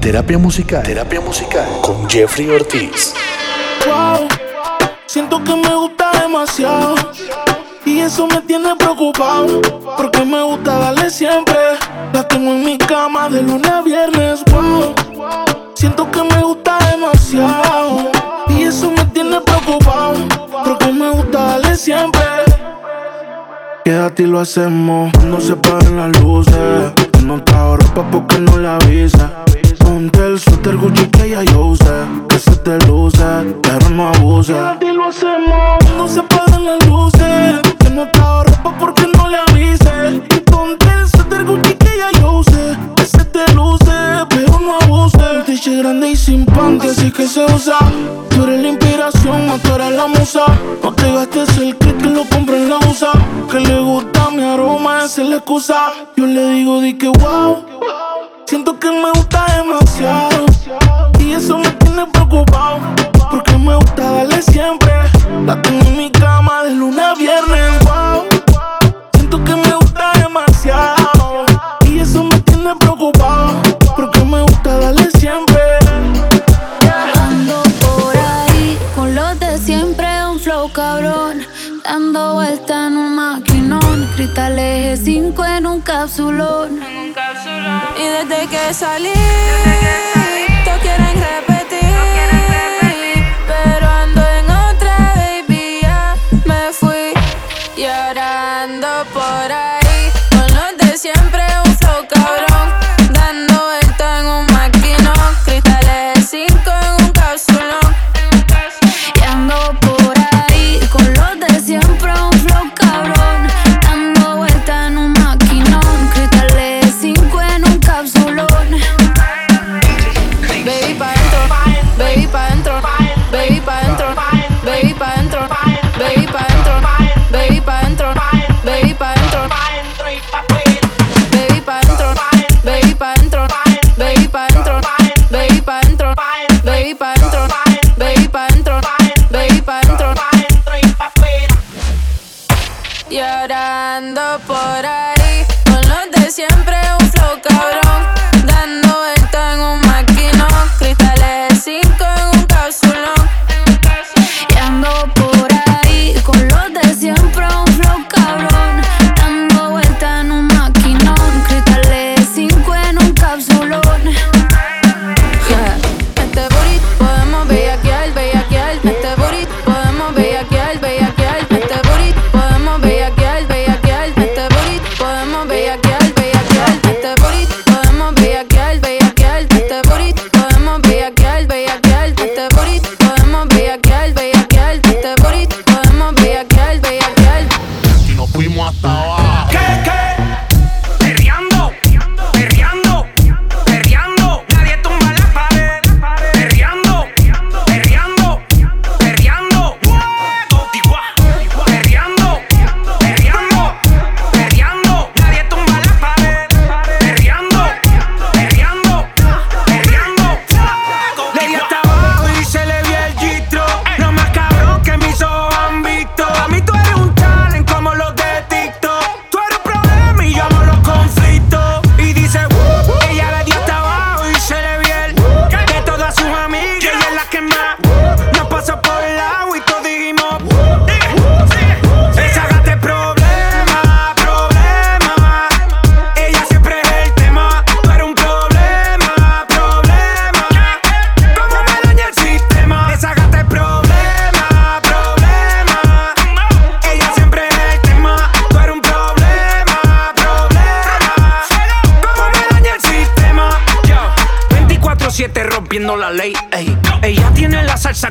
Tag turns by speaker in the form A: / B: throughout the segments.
A: Terapia musical. Terapia musical con Jeffrey Ortiz.
B: Wow, siento que me gusta demasiado. Y eso me tiene preocupado. Porque me gusta darle siempre. La tengo en mi cama de lunes a viernes. Wow, siento que me gusta demasiado. Y eso me tiene preocupado. Porque me gusta darle siempre. Quédate y lo hacemos. No se paren las luces. No te ropa porque no la avisa ponte el suéter Gucci que ya yo usé. Que se te luce, pero no abuse. Y lo hacemos cuando se apagan las luces. Que no está ropa porque no le avise. Y ponte el suéter Gucci que ya yo usé. Que se te luce, pero no abuse. Un t grande y sin panty, así que se usa. Tú eres la inspiración, no tú eres la musa. No te gastes el kit que lo compra en la usa. Que le gusta mi aroma, esa es la excusa. Yo le digo, di que wow
C: cabrón, dando vuelta en un maquinón. Cristal eje 5 en un capsulón. Y desde que salí, te quieren repetir. Quieren repetir. Pero ando en otra, baby, ya me fui llorando por ahí.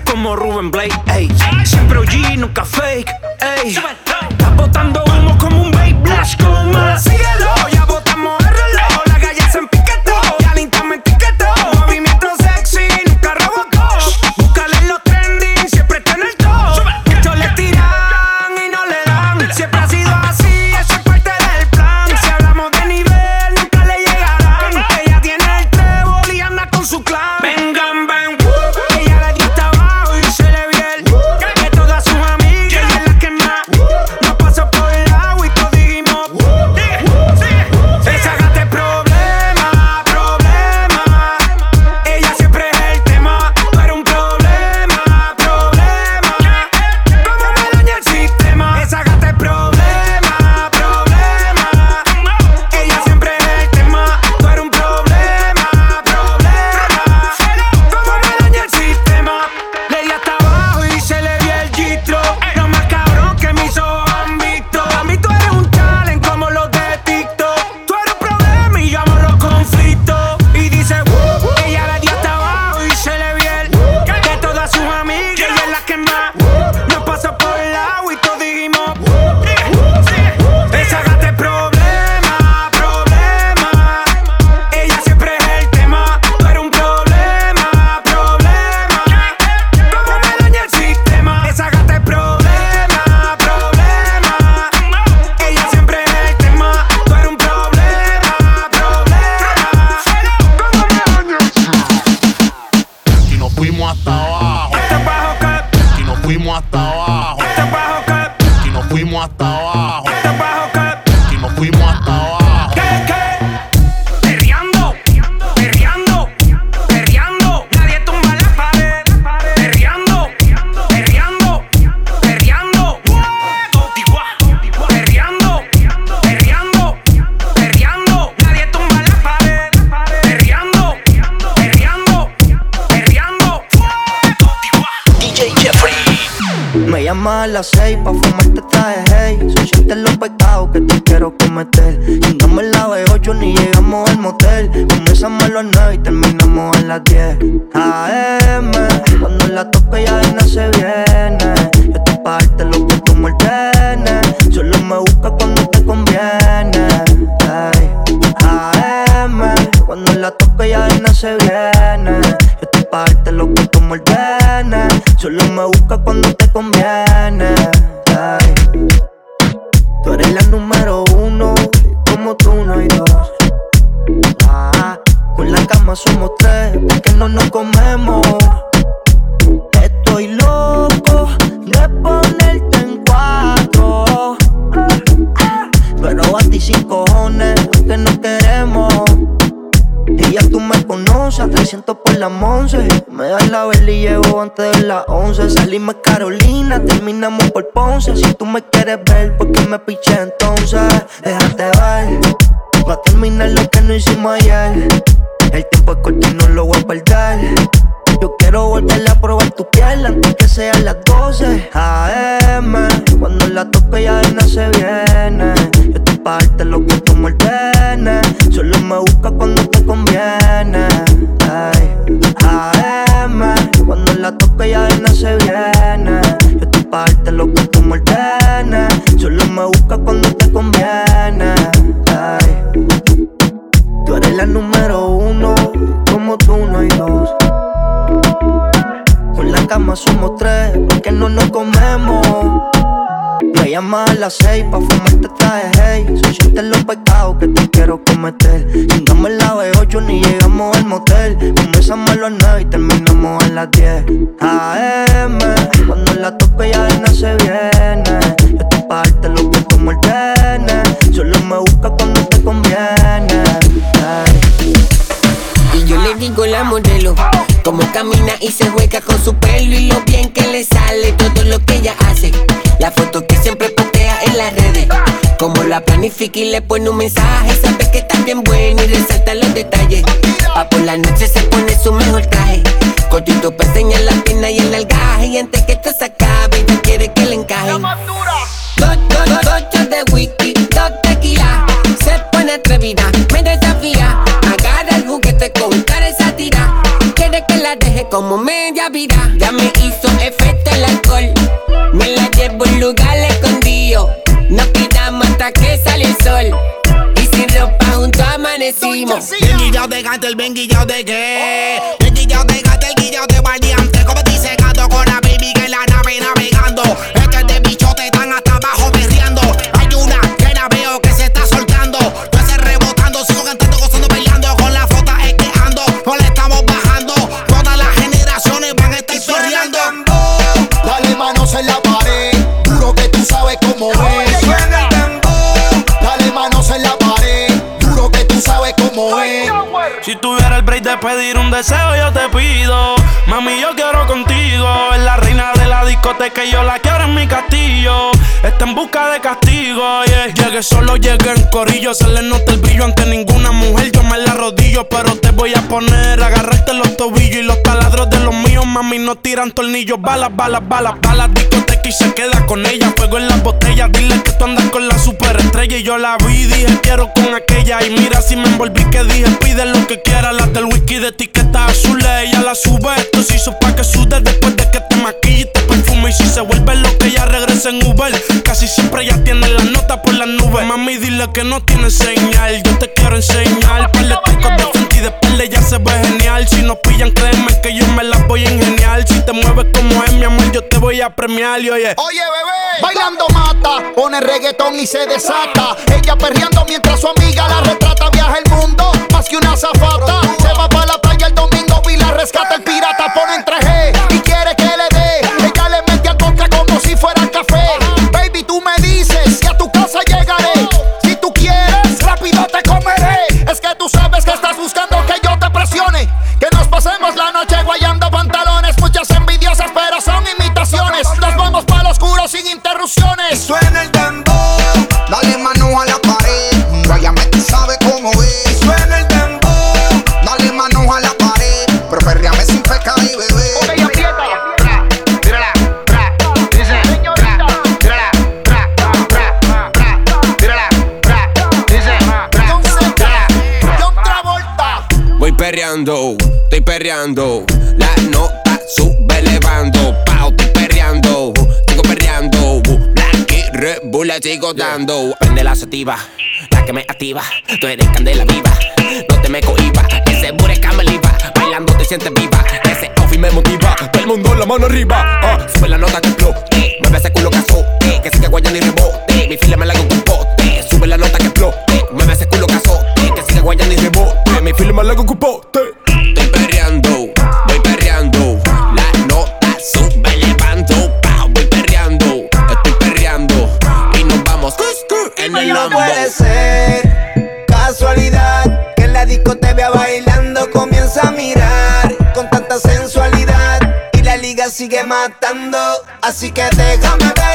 D: como Ruben Blake. Ey. Siempre OG, nunca fake. Ey. fuimos hasta abajo. Aquí nos fuimos hasta abajo.
E: Las seis pa' fumarte traje hey. Siete los pecados que te quiero cometer. Llegamos en la B8 ni llegamos al motel. Comenzamos a las nueve y terminamos a las 10 AM Cuando la toque ya de se viene. Yo estoy pa' darte lo que tú me Solo me busca cuando te conviene. AM Cuando la toque ya de se viene. Yo estoy pa' darte lo que tú me Solo me busca cuando te conviene. Tú eres la número uno, como tú no hay dos. Ah, con la cama somos tres, porque no nos comemos. Estoy loco de ponerte en cuatro. Pero a ti sin cojones, que no queremos. Conoces, 300 por la once. Me das la vela y llevo antes de las 11. Salimos Carolina, terminamos por Ponce. Si tú me quieres ver, ¿por qué me piché entonces? Déjate ver, va a terminar lo que no hicimos ayer. El tiempo es corto y no lo voy a perder. Yo quiero volver a probar tu piel antes que sean las 12 AM. Cuando la toque ya de se viene. Yo estoy pa' lo que tú me Solo me busca cuando te conviene. Ay. AM. Cuando la toque ya de se viene. Yo estoy pa' lo que tú me Solo Llamas a las seis pa' fumarte traje hey. Son siete los pecados que te quiero cometer. Chingamos la B8 ni llegamos al motel. Comenzamos a las nueve y terminamos a las 10 AM Cuando la tope ya de se viene. Yo te parte lo que tú me Solo me busca cuando te conviene
F: Y yo le digo la modelo Cómo camina y se juega con su pelo Y lo bien que le sale todo lo que ella hace. La foto que siempre redes. Como la planifica y le pone un mensaje. Sabe que está bien bueno y resalta los detalles. Pa' por la noche se pone su mejor traje. Cortito para enseñar la pena y el algaje. Y antes que esto se acabe, ella quiere que le encaje. Dos, dos, dos, de whisky, dos tequila. Se pone atrevida, me desafía. Agarra el juguete con cara esa tira. Quiere que la deje como media vida. Ya me hizo efecto amanecimos.
G: El guillao de gato, el ben guillao de qué. El guillao de gato, el guillao de valiente. Como dice gato con la baby que la nave navegando.
H: Break de pedir un deseo, yo te pido. Mami, yo quiero contigo. Es la reina de la discoteca y yo la quiero en mi castillo. Está en busca de castigo, yeah. Llegué solo, llegué en corillo. Se le nota el brillo ante ninguna mujer. Yo me la rodillo, pero te voy a poner. Agarrarte los tobillos y los taladros de los míos. Mami, no tiran tornillos. Balas, balas, balas, balas. Discoteca y se queda con ella. Fuego en las botellas. Dile que tú andas con la superestrella. Y yo la vi, dije quiero con aquella. Y mira si me envolví que dije pide lo que quiera. Las del whisky de etiqueta azul. Ella la sube. Esto se hizo pa' que sude después de que te maquille y te perfume. Y si se vuelve lo que ella regresa en Uber. Casi siempre ya tiene la nota por las nubes. Mami, dile que no tiene señal. Yo te quiero enseñar. Par de trucos de frente y de espalda ya se ve genial. Si nos pillan, créeme que yo me las voy a ingeniar. Si te mueves como es, mi amor, yo te voy a premiar. Y oye,
I: oye, bebé, bailando mata, pone reggaetón y se desata. Ella perreando mientras su amiga la retrata. Viaja el mundo, más que una zafata. Se va para la playa el domingo y la rescata el pirata. Pone en 3G y quiere
F: perreando. La nota sube elevando. Pau, estoy perreando. Sigo perreando. Black y Red Bull dando. Prende la sativa, la que me activa. Tú eres candela viva. No te me cohiba. Ese bureca me liba. Bailando te sientes viva. Ese off me motiva. Todo el mundo la mano arriba. Ah, sube la nota que explote. Mueve ese culo que azote. Que sigue guayando y rebote. Mi fila me la hago con pote. Sube la nota que explote. Mueve ese culo
J: así que déjame ver.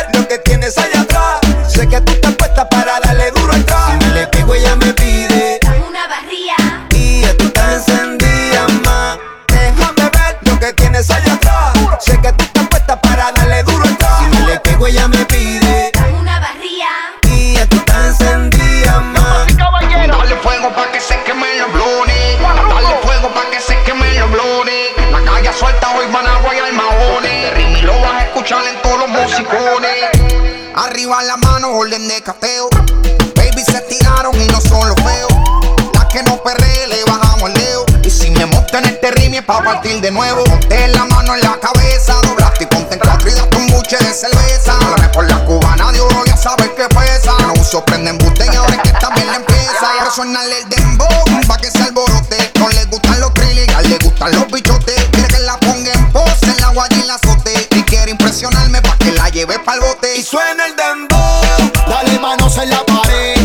K: pa' partir de nuevo. Ponte la mano en la cabeza, doblaste y ponte en cuatro y date un buche de cerveza. Dame por la cubana de oro, ya sabes que pesa. No uso prende en y ahora es que esta la empieza. Resonarle el dembow, pa' que se alborote. No le gustan los trillis, ya le gustan los bichotes. Quiere que la ponga en pose, en la guaya y la azote. Y quiere impresionarme pa' que la lleve pa'l bote.
J: Y suena el dembow, dale manos en la pared.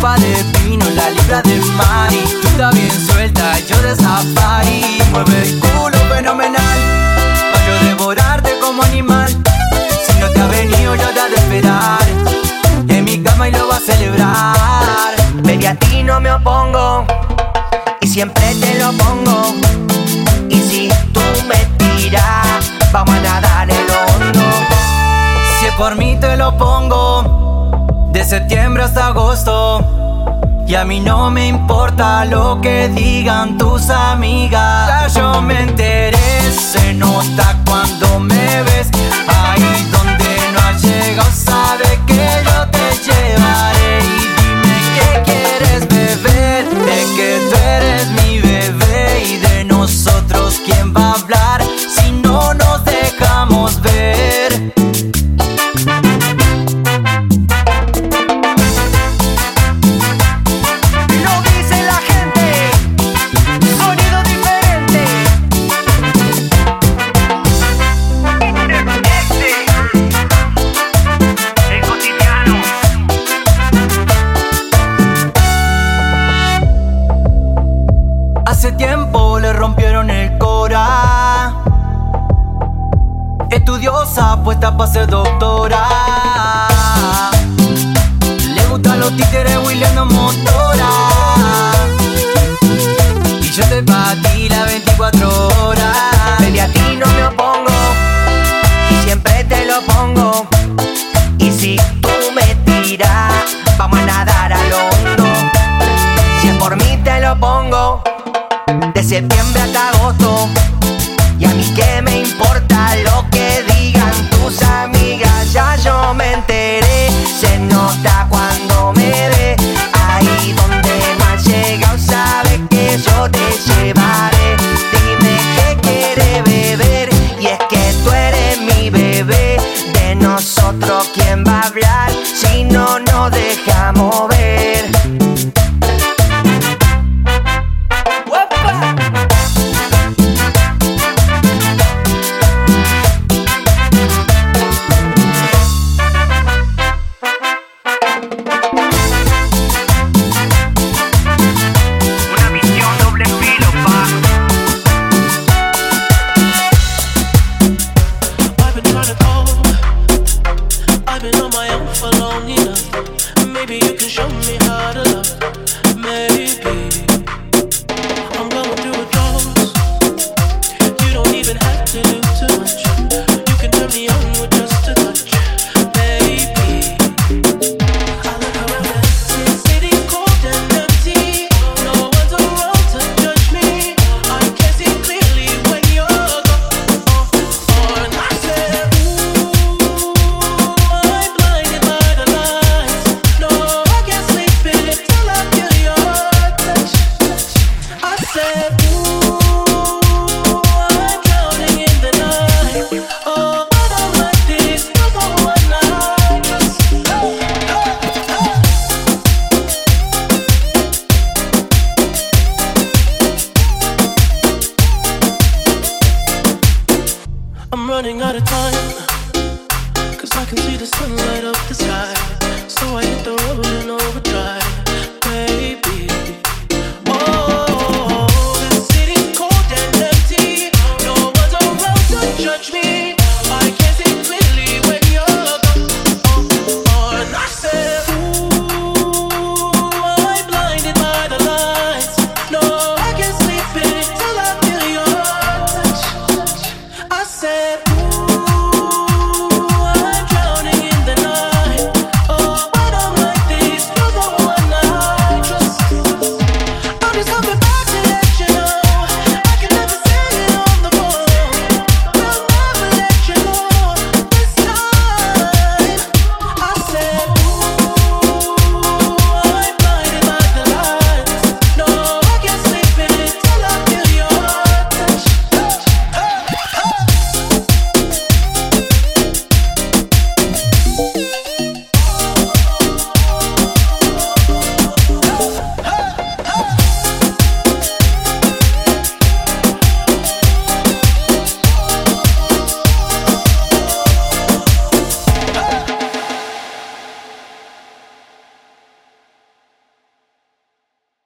L: copa de vino, la libra de mari. Tú estás bien suelta, yo de safari. Mueve el culo fenomenal, para yo devorarte como animal. Si no te ha venido, yo te de esperar. En mi cama y lo va a celebrar.
E: Baby, a ti no me opongo, y siempre te lo pongo. Y si tú me tiras, vamos a nadar en el hondo.
L: Si es por mí, te lo pongo de septiembre hasta agosto. Y a mí no me importa lo que digan tus amigas. Ah, yo me enteré, se nota cuando me ves. Ahí donde no has llegado.
B: can see the sunlight up the sky. So I hit the road and over.